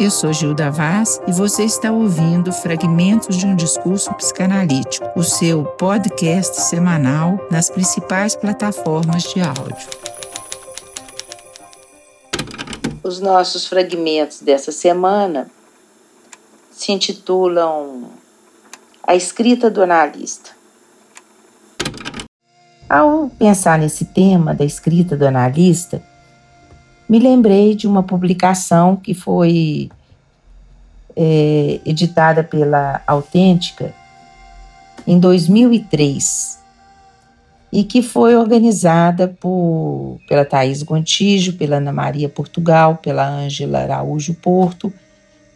Eu sou Gilda Vaz e você está ouvindo Fragmentos de um Discurso Psicanalítico, o seu podcast semanal nas principais plataformas de áudio. Os nossos fragmentos dessa semana se intitulam A Escrita do Analista. Ao pensar nesse tema da escrita do analista, me lembrei de uma publicação que foi é, editada pela Autêntica em 2003 e que foi organizada por, pela Thaís Gontijo, pela Ana Maria Portugal, pela Ângela Araújo Porto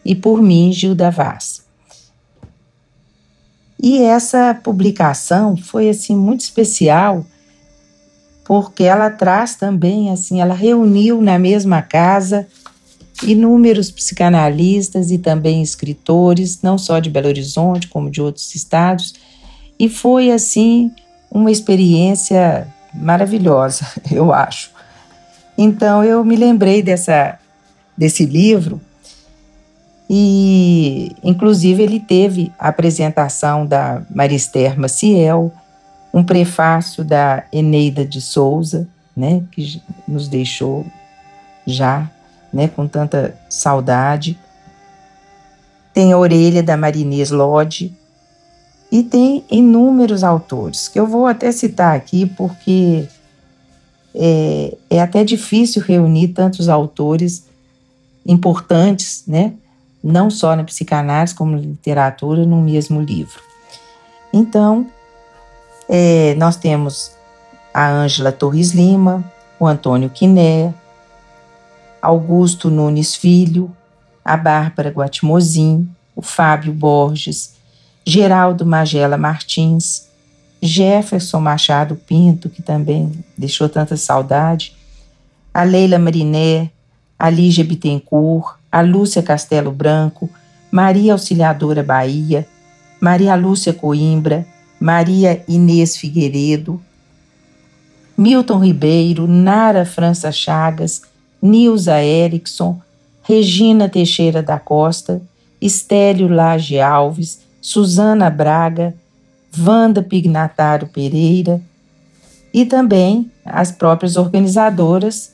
e por mim, Gilda Vaz. E essa publicação foi assim muito especial porque ela traz também assim, ela reuniu na mesma casa inúmeros psicanalistas e também escritores, não só de Belo Horizonte, como de outros estados, e foi assim uma experiência maravilhosa, eu acho. Então eu me lembrei dessa desse livro e inclusive ele teve a apresentação da Marister Maciel, um prefácio da Eneida de Souza, né, que nos deixou já, né, com tanta saudade. Tem a Orelha da Marinês Lodge e tem inúmeros autores que eu vou até citar aqui porque é, é até difícil reunir tantos autores importantes, né, não só na psicanálise como na literatura, no mesmo livro. Então, é, nós temos a Ângela Torres Lima, o Antônio Quiné, Augusto Nunes Filho, a Bárbara Guatimozin, o Fábio Borges, Geraldo Magela Martins, Jefferson Machado Pinto, que também deixou tanta saudade, a Leila Mariné, a Lígia Bittencourt, a Lúcia Castelo Branco, Maria Auxiliadora Bahia, Maria Lúcia Coimbra, Maria Inês Figueiredo, Milton Ribeiro, Nara França Chagas, Nilza Erickson, Regina Teixeira da Costa, Estélio Lage Alves, Suzana Braga, Wanda Pignatário Pereira e também as próprias organizadoras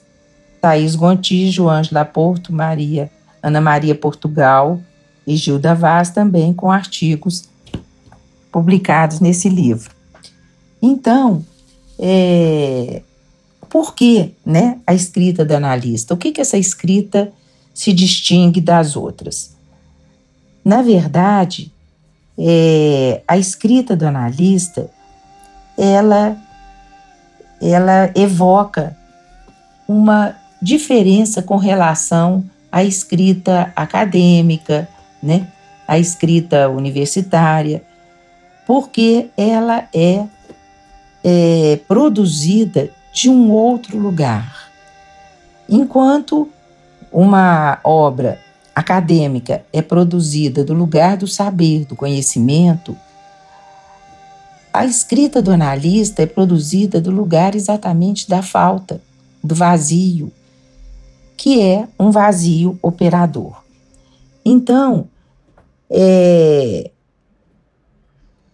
Thaís Gontijo, Ângela Porto, Maria, Ana Maria Portugal e Gilda Vaz também com artigos publicados nesse livro. Então, é, por que né, a escrita do analista? O que, que essa escrita se distingue das outras? Na verdade, é, a escrita do analista, ela, ela evoca uma diferença com relação à escrita acadêmica, né, à escrita universitária, porque ela é, é produzida de um outro lugar. Enquanto uma obra acadêmica é produzida do lugar do saber, do conhecimento, a escrita do analista é produzida do lugar exatamente da falta, do vazio, que é um vazio operador. Então, é,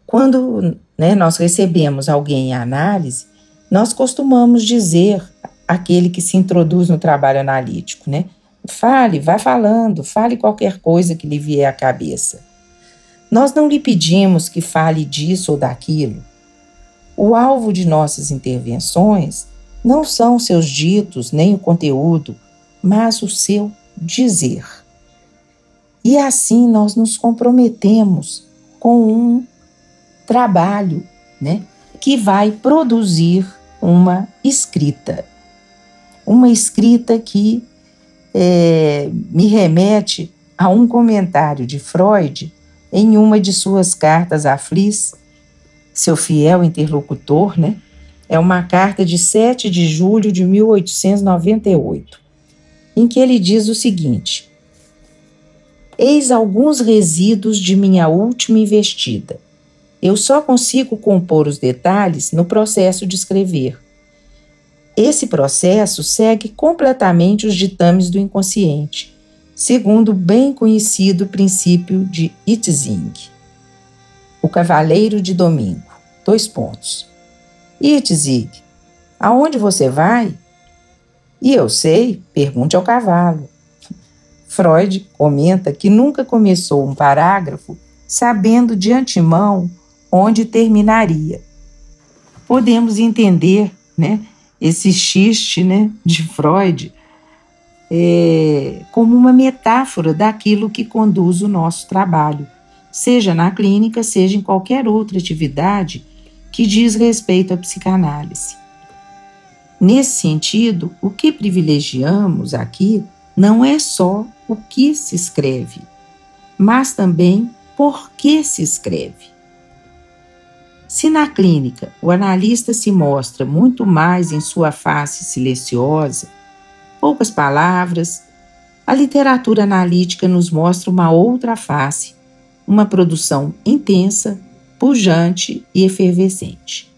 quando né, nós recebemos alguém em análise, nós costumamos dizer aquele que se introduz no trabalho analítico, né? Fale, vá falando, fale qualquer coisa que lhe vier à cabeça. Nós não lhe pedimos que fale disso ou daquilo. O alvo de nossas intervenções não são seus ditos nem o conteúdo, mas o seu dizer. E assim nós nos comprometemos com um trabalho, né, que vai produzir uma escrita. Uma escrita que é, me remete a um comentário de Freud em uma de suas cartas a Fliss, seu fiel interlocutor, né? É uma carta de 7 de julho de 1898, em que ele diz o seguinte: Eis alguns resíduos de minha última investida. Eu só consigo compor os detalhes no processo de escrever. Esse processo segue completamente os ditames do inconsciente, segundo o bem conhecido princípio de Itzing. O Cavaleiro de Domingo. Dois pontos. Itzig, aonde você vai? E eu sei, pergunte ao cavalo. Freud comenta que nunca começou um parágrafo sabendo de antemão onde terminaria. Podemos entender, né, esse xiste né, de Freud é, como uma metáfora daquilo que conduz o nosso trabalho, seja na clínica, seja em qualquer outra atividade que diz respeito à psicanálise. Nesse sentido, o que privilegiamos aqui não é só o que se escreve, mas também por que se escreve. Se na clínica o analista se mostra muito mais em sua face silenciosa, poucas palavras, a literatura analítica nos mostra uma outra face, uma produção intensa, pujante e efervescente.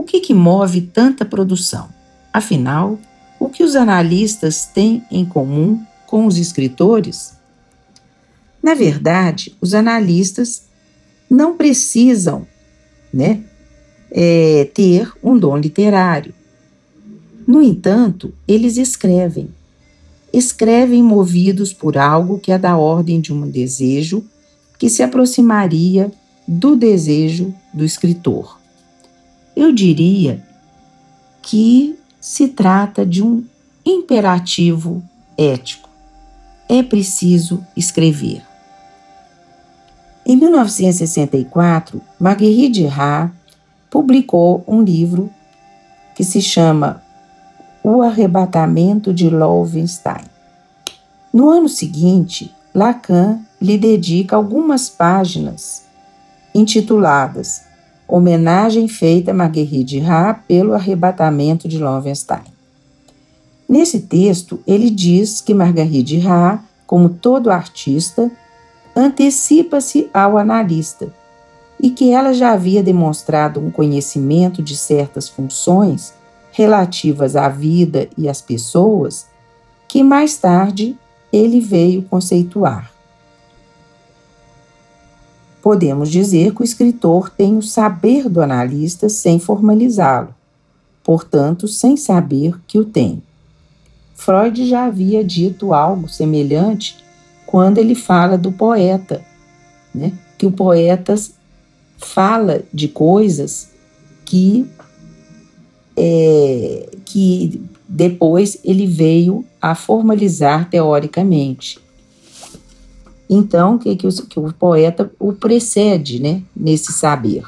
O que, que move tanta produção? Afinal, o que os analistas têm em comum com os escritores? Na verdade, os analistas não precisam né, é, ter um dom literário. No entanto, eles escrevem. Escrevem movidos por algo que é da ordem de um desejo que se aproximaria do desejo do escritor. Eu diria que se trata de um imperativo ético. É preciso escrever. Em 1964, Marguerite Duras publicou um livro que se chama O Arrebatamento de Loewenstein. No ano seguinte, Lacan lhe dedica algumas páginas intituladas Homenagem feita a Marguerite Duras pelo arrebatamento de Loewenstein. Nesse texto, ele diz que Marguerite Duras, como todo artista, antecipa-se ao analista e que ela já havia demonstrado um conhecimento de certas funções relativas à vida e às pessoas que mais tarde ele veio conceituar. Podemos dizer que o escritor tem o saber do analista sem formalizá-lo, portanto, sem saber que o tem. Freud já havia dito algo semelhante quando ele fala do poeta, né? que o poeta fala de coisas que, é, que depois ele veio a formalizar teoricamente. Então, que, que, o, que o poeta o precede né, nesse saber.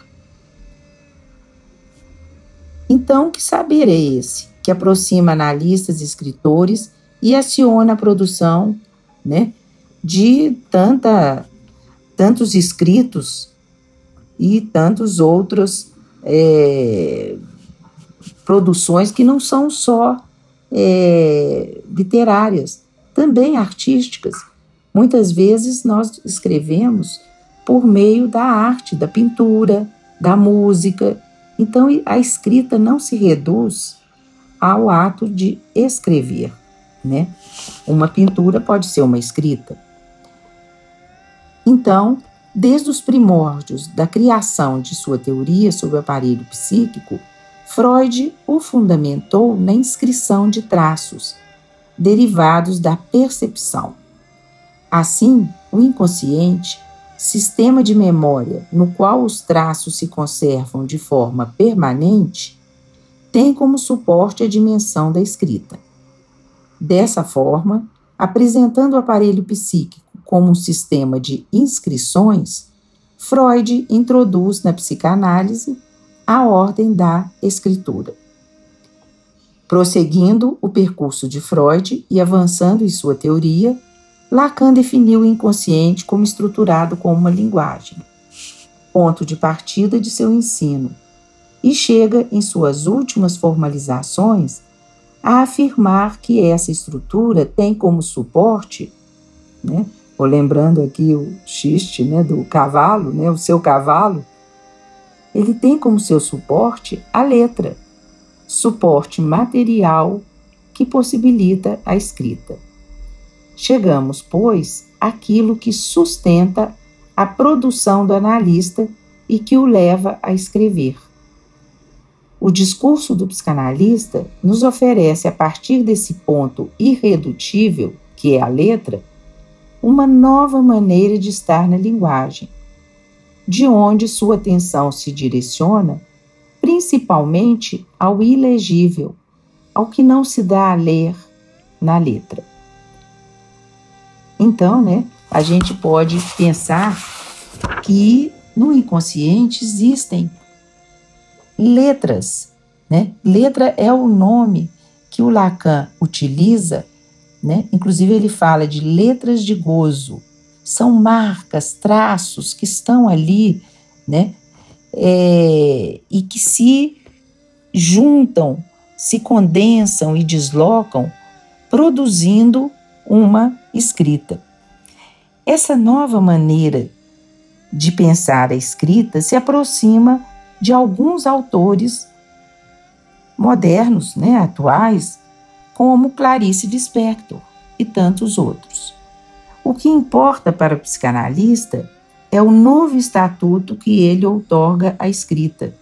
Então, que saber é esse? Que aproxima analistas e escritores e aciona a produção né, de tanta, tantos escritos e tantos outros é, produções que não são só é, literárias, também artísticas. Muitas vezes nós escrevemos por meio da arte, da pintura, da música. Então a escrita não se reduz ao ato de escrever, né? Uma pintura pode ser uma escrita, então, desde os primórdios da criação de sua teoria sobre o aparelho psíquico, Freud o fundamentou na inscrição de traços, derivados da percepção. Assim, o inconsciente, sistema de memória no qual os traços se conservam de forma permanente, tem como suporte a dimensão da escrita. Dessa forma, apresentando o aparelho psíquico como um sistema de inscrições, Freud introduz na psicanálise a ordem da escritura. Prosseguindo o percurso de Freud e avançando em sua teoria, Lacan definiu o inconsciente como estruturado como uma linguagem, ponto de partida de seu ensino, e chega, em suas últimas formalizações, a afirmar que essa estrutura tem como suporte né, ou lembrando aqui o xiste né, do cavalo, né, o seu cavalo, ele tem como seu suporte a letra, suporte material que possibilita a escrita. Chegamos, pois, àquilo que sustenta a produção do analista e que o leva a escrever. O discurso do psicanalista nos oferece, a partir desse ponto irredutível, que é a letra, uma nova maneira de estar na linguagem, de onde sua atenção se direciona principalmente ao ilegível, ao que não se dá a ler na letra. Então, né, a gente pode pensar que no inconsciente existem letras, né? Letra é o nome que o Lacan utiliza, né? Inclusive ele fala de letras de gozo. São marcas, traços que estão ali, né? é, e que se juntam, se condensam e deslocam, produzindo uma escrita. Essa nova maneira de pensar a escrita se aproxima de alguns autores modernos, né, atuais, como Clarice Lispector e tantos outros. O que importa para o psicanalista é o novo estatuto que ele outorga à escrita,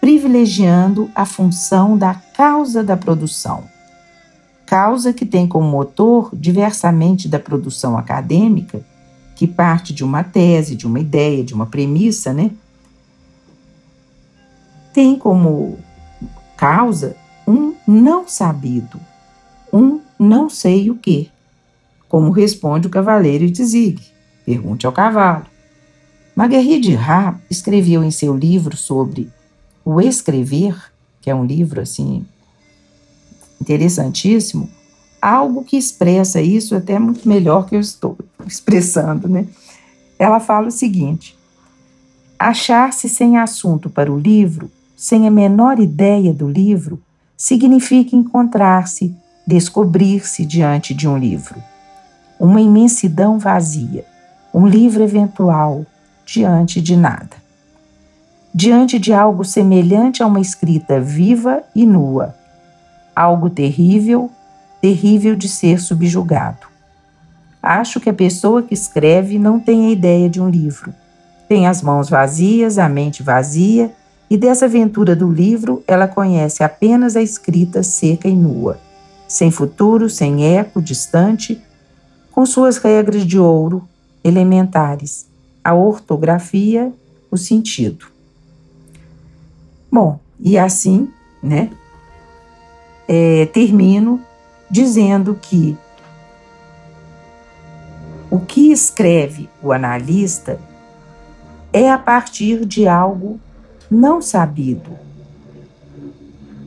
privilegiando a função da causa da produção. Causa que tem como motor, diversamente da produção acadêmica, que parte de uma tese, de uma ideia, de uma premissa, né? Tem como causa um não sabido, um não sei o que, como responde o cavaleiro de Zig. Pergunte ao cavalo. Marguerite Ra escreveu em seu livro sobre o escrever, que é um livro assim interessantíssimo, algo que expressa isso até muito melhor que eu estou expressando, né? Ela fala o seguinte: achar-se sem assunto para o livro, sem a menor ideia do livro, significa encontrar-se, descobrir-se diante de um livro. Uma imensidão vazia, um livro eventual, diante de nada. Diante de algo semelhante a uma escrita viva e nua, algo terrível, terrível de ser subjugado. Acho que a pessoa que escreve não tem a ideia de um livro. Tem as mãos vazias, a mente vazia, e dessa aventura do livro ela conhece apenas a escrita seca e nua, sem futuro, sem eco, distante, com suas regras de ouro elementares a ortografia, o sentido. Bom, e assim, né, é, termino dizendo que o que escreve o analista é a partir de algo não sabido,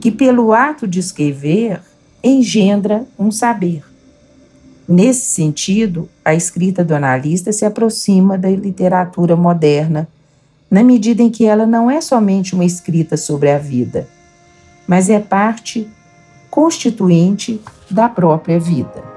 que pelo ato de escrever engendra um saber. Nesse sentido, a escrita do analista se aproxima da literatura moderna, na medida em que ela não é somente uma escrita sobre a vida, mas é parte constituinte da própria vida.